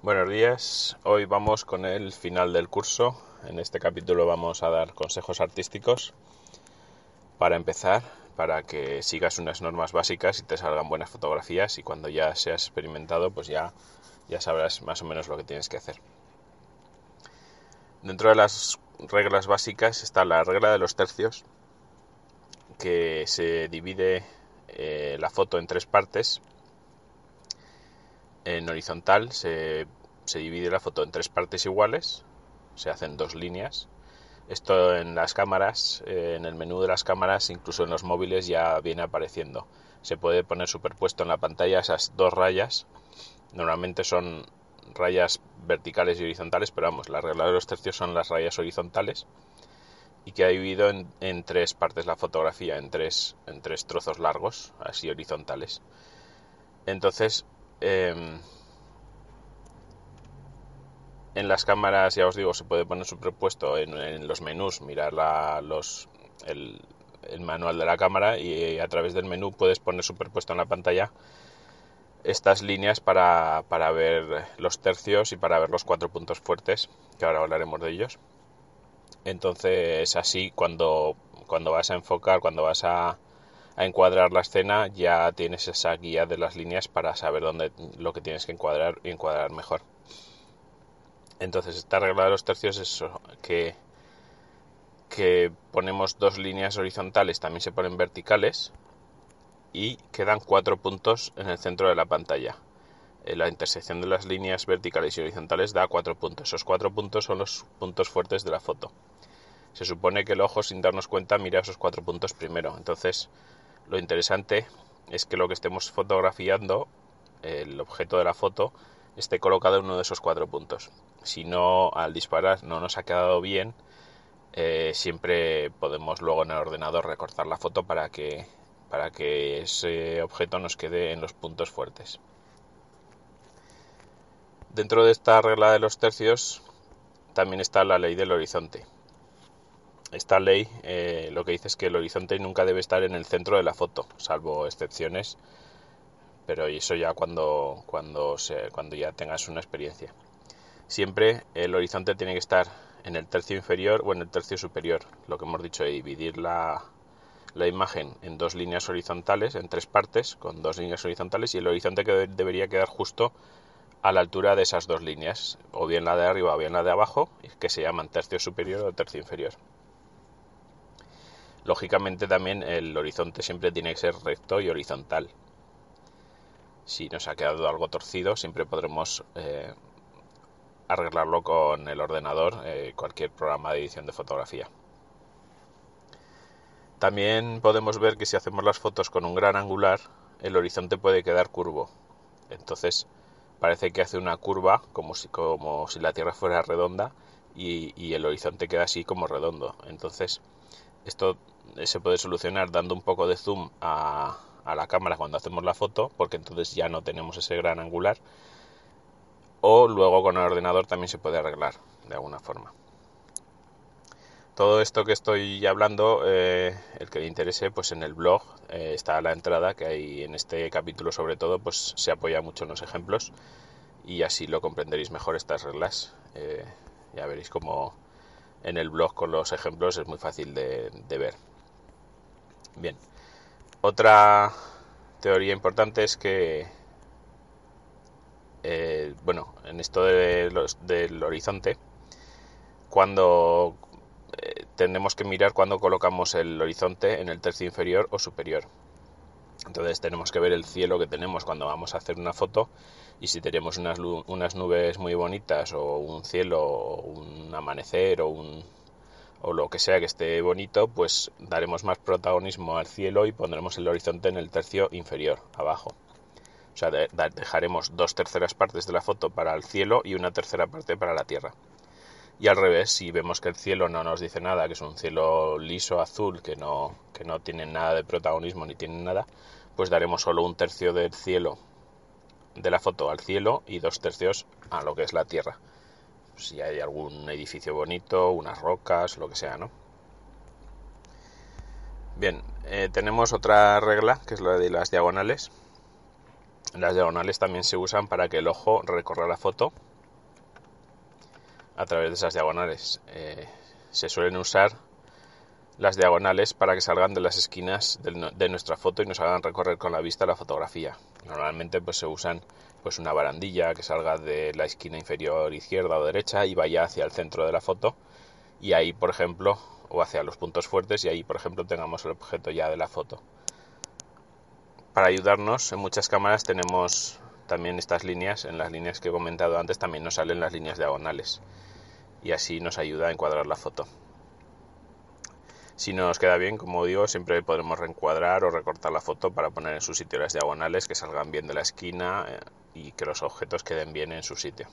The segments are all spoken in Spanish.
Buenos días, hoy vamos con el final del curso. En este capítulo vamos a dar consejos artísticos para empezar, para que sigas unas normas básicas y te salgan buenas fotografías y cuando ya seas experimentado pues ya, ya sabrás más o menos lo que tienes que hacer. Dentro de las reglas básicas está la regla de los tercios, que se divide eh, la foto en tres partes en horizontal se, divide la foto en tres partes iguales, se hacen dos líneas. Esto en las cámaras, eh, en el menú de las cámaras, incluso en los móviles ya viene apareciendo. Se puede poner superpuesto en la pantalla esas dos rayas. Normalmente son rayas verticales y horizontales, pero vamos, la regla de los tercios son las rayas horizontales y que ha dividido en, tres partes la fotografía, en tres, en tres trozos largos, así horizontales. Entonces, Em, en las cámaras, ya os digo, se puede poner superpuesto en, en los menús, mirar los, el, manual de la cámara y a través del menú puedes poner superpuesto en la pantalla estas líneas para, para ver los tercios y para ver los cuatro puntos fuertes, que ahora hablaremos de ellos. Entonces, así cuando, cuando vas a enfocar, cuando vas a, a encuadrar la escena, ya tienes esa guía de las líneas para saber dónde lo que tienes que encuadrar y encuadrar mejor. Entonces, esta regla de los tercios es eso, que, que ponemos dos líneas horizontales, también se ponen verticales y quedan cuatro puntos en el centro de la pantalla. Eh, la intersección de las líneas verticales y horizontales da cuatro puntos. Esos cuatro puntos son los puntos fuertes de la foto. Se supone que el ojo, sin darnos cuenta, mira esos cuatro puntos primero. Entonces, lo interesante es que lo que estemos fotografiando, el objeto de la foto, esté colocado en uno de esos cuatro puntos. Si no, al disparar no nos ha quedado bien, eh, siempre podemos luego en el ordenador recortar la foto para que, para que ese objeto nos quede en los puntos fuertes. Dentro de esta regla de los tercios también está la ley del horizonte esta ley eh, lo que dice es que el horizonte nunca debe estar en el centro de la foto, salvo excepciones, pero eso ya cuando, cuando, cuando ya tengas una experiencia. Siempre el horizonte tiene que estar en el tercio inferior o en el tercio superior, lo que hemos dicho de dividir la, la imagen en dos líneas horizontales, en tres partes, con dos líneas horizontales, y el horizonte que debería quedar justo a la altura de esas dos líneas, o bien la de arriba o bien la de abajo, que se llaman tercio superior o tercio inferior. Lógicamente también el horizonte siempre tiene que ser recto y horizontal. Si nos ha quedado algo torcido, siempre podremos eh, arreglarlo con el ordenador, eh, cualquier programa de edición de fotografía. También podemos ver que si hacemos las fotos con un gran angular, el horizonte puede quedar curvo. Entonces parece que hace una curva como si, como si la Tierra fuera redonda y, y el horizonte queda así como redondo. Entonces esto se puede solucionar dando un poco de zoom a, la cámara cuando hacemos la foto, porque entonces ya no tenemos ese gran angular. O luego con el ordenador también se puede arreglar de alguna forma. Todo esto que estoy hablando, eh, el que le interese, pues en el blog eh, está la entrada que hay en este capítulo sobre todo, pues se apoya mucho en los ejemplos y así lo comprenderéis mejor estas reglas. Eh, ya veréis cómo en el blog con los ejemplos es muy fácil de ver. Bien. Otra teoría importante es que, eh, bueno, en esto de los, del horizonte, cuando eh, tenemos que mirar cuando colocamos el horizonte en el tercio inferior o superior. Entonces tenemos que ver el cielo que tenemos cuando vamos a hacer una foto y si tenemos unas, unas nubes muy bonitas o un cielo o un amanecer o un, o lo que sea que esté bonito, pues daremos más protagonismo al cielo y pondremos el horizonte en el tercio inferior, abajo. sea, dejaremos dos terceras partes de la foto para el cielo y una tercera parte para la tierra. Y al revés, si vemos que el cielo no nos dice nada, que es un cielo liso azul, que no, que no tiene nada de protagonismo ni tiene nada, pues daremos solo un tercio del cielo de la foto al cielo y dos tercios a lo que es la tierra. Si hay algún edificio bonito, unas rocas, lo que sea, ¿no? Bien, eh, tenemos otra regla que es la de las diagonales. Las diagonales también se usan para que el ojo recorra la foto a través de esas diagonales. Eh, se suelen usar las diagonales para que salgan de las esquinas de, nuestra foto y nos hagan recorrer con la vista la fotografía. Normalmente pues se usan pues una barandilla que salga de la esquina inferior izquierda o derecha y vaya hacia el centro de la foto y ahí por ejemplo o hacia los puntos fuertes y ahí por ejemplo tengamos el objeto ya de la foto. Para ayudarnos en muchas cámaras tenemos también estas líneas, en las líneas que he comentado antes también nos salen las líneas diagonales y así nos ayuda a encuadrar la foto. Si no nos queda bien, como digo, siempre podremos reencuadrar o recortar la foto para poner en su sitio las diagonales que salgan bien de la esquina eh, y que los objetos queden bien en su sitio,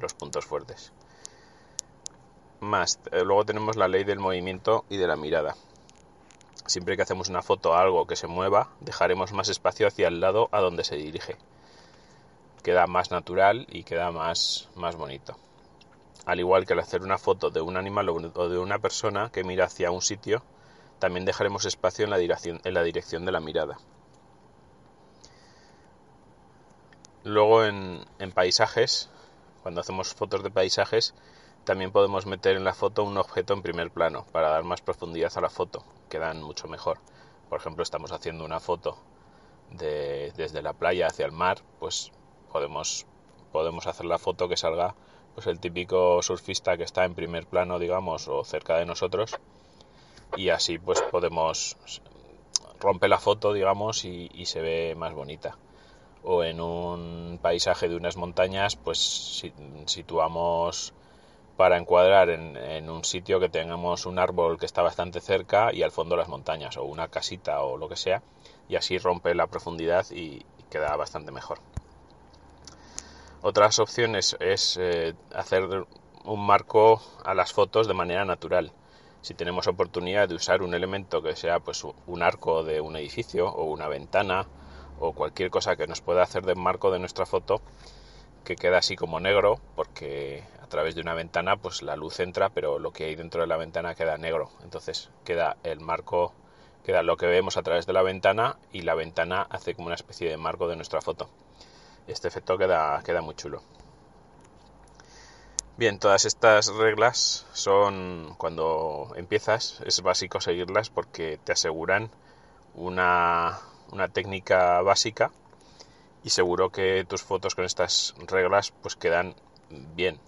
los puntos fuertes. Más, eh, luego tenemos la ley del movimiento y de la mirada. Siempre que hacemos una foto a algo que se mueva, dejaremos más espacio hacia el lado a donde se dirige. Queda más natural y queda más, más bonito al igual que al hacer una foto de un animal o de una persona que mira hacia un sitio, también dejaremos espacio en la dirección, de la mirada. Luego en, paisajes, cuando hacemos fotos de paisajes, también podemos meter en la foto un objeto en primer plano para dar más profundidad a la foto, quedan mucho mejor. Por ejemplo, estamos haciendo una foto de, desde la playa hacia el mar, pues podemos, podemos hacer la foto que salga pues el típico surfista que está en primer plano, digamos, o cerca de nosotros, y así pues podemos romper la foto, digamos, y, se ve más bonita. O en un paisaje de unas montañas, pues situamos para encuadrar en, un sitio que tengamos un árbol que está bastante cerca y al fondo las montañas, o una casita o lo que sea, y así rompe la profundidad y queda bastante mejor. Otras opciones es eh, hacer un marco a las fotos de manera natural. Si tenemos oportunidad de usar un elemento que sea pues un arco de un edificio o una ventana o cualquier cosa que nos pueda hacer de marco de nuestra foto que queda así como negro porque a través de una ventana pues la luz entra pero lo que hay dentro de la ventana queda negro entonces queda el marco queda lo que vemos a través de la ventana y la ventana hace como una especie de marco de nuestra foto este efecto queda, queda muy chulo. Bien, todas estas reglas son cuando empiezas, es básico seguirlas porque te aseguran una, una técnica básica y seguro que tus fotos con estas reglas pues quedan bien.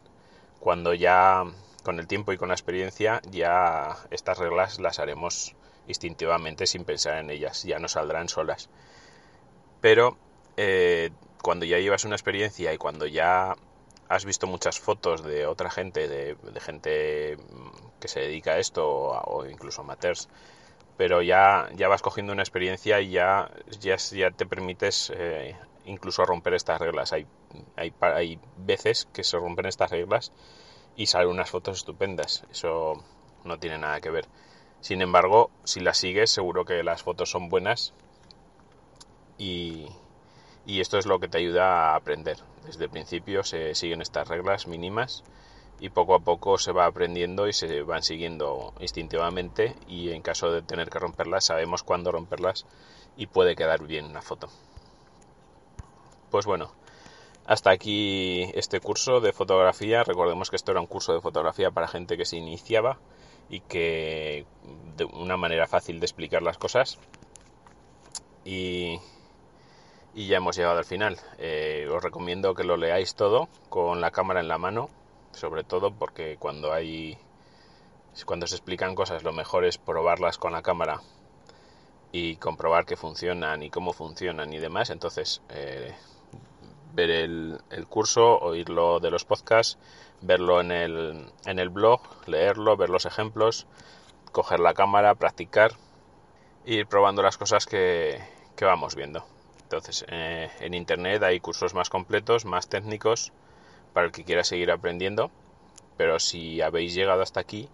Cuando ya con el tiempo y con la experiencia ya estas reglas las haremos instintivamente sin pensar en ellas, ya no saldrán solas. Pero eh, cuando ya llevas una experiencia y cuando ya has visto muchas fotos de otra gente, de, gente mm, que se dedica a esto o, incluso amateurs, pero ya, ya vas cogiendo una experiencia y ya, ya, ya te permites eh, incluso romper estas reglas. Hay, hay, hay veces que se rompen estas reglas y salen unas fotos estupendas. Eso no tiene nada que ver. Sin embargo, si las sigues, seguro que las fotos son buenas y, y esto es lo que te ayuda a aprender. Desde el principio se siguen estas reglas mínimas y poco a poco se va aprendiendo y se van siguiendo instintivamente y en caso de tener que romperlas sabemos cuándo romperlas y puede quedar bien una foto. Pues bueno, hasta aquí este curso de fotografía. Recordemos que esto era un curso de fotografía para gente que se iniciaba y que de una manera fácil de explicar las cosas. Y y ya hemos llegado al final. Eh, os recomiendo que lo leáis todo con la cámara en la mano, sobre todo porque cuando hay cuando se explican cosas lo mejor es probarlas con la cámara y comprobar que funcionan y cómo funcionan y demás. Entonces, eh, ver el, el, curso, oírlo de los podcasts, verlo en el, en el blog, leerlo, ver los ejemplos, coger la cámara, practicar, ir probando las cosas que, que vamos viendo Entonces, eh, en Internet hay cursos más completos, más técnicos, para el que quiera seguir aprendiendo, pero si habéis llegado hasta aquí,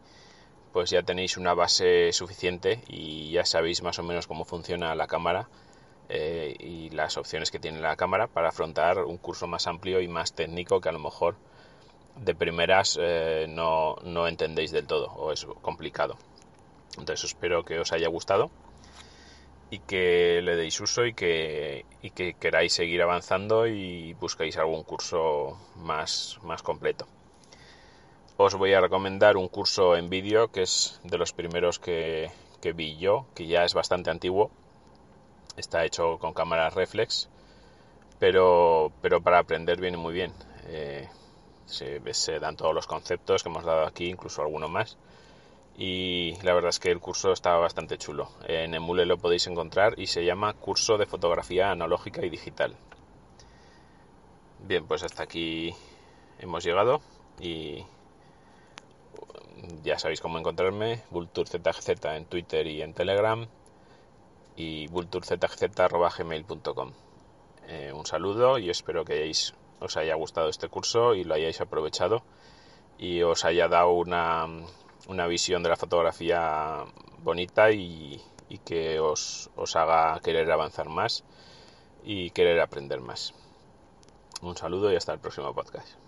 pues ya tenéis una base suficiente y ya sabéis más o menos cómo funciona la cámara eh, y las opciones que tiene la cámara para afrontar un curso más amplio y más técnico que a lo mejor de primeras eh, no, no entendéis del todo o es complicado. Entonces espero que os haya gustado y que le deis uso y que, y que queráis seguir avanzando y busquéis algún curso más, más completo. Os voy a recomendar un curso en vídeo que es de los primeros que, que vi yo, que ya es bastante antiguo. Está hecho con cámaras reflex, pero, pero para aprender viene muy bien. Eh, se, se dan todos los conceptos que hemos dado aquí, incluso alguno más y la verdad es que el curso está bastante chulo. En Emule lo podéis encontrar y se llama Curso de Fotografía Analógica y Digital. Bien, pues hasta aquí hemos llegado y ya sabéis cómo encontrarme, vulturzgz en Twitter y en Telegram y vulturzgz.gmail.com. Eh, un saludo y espero que os haya gustado este curso y lo hayáis aprovechado y os haya dado una una visión de la fotografía bonita y, que os, os haga querer avanzar más y querer aprender más. Un saludo y hasta el próximo podcast.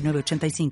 85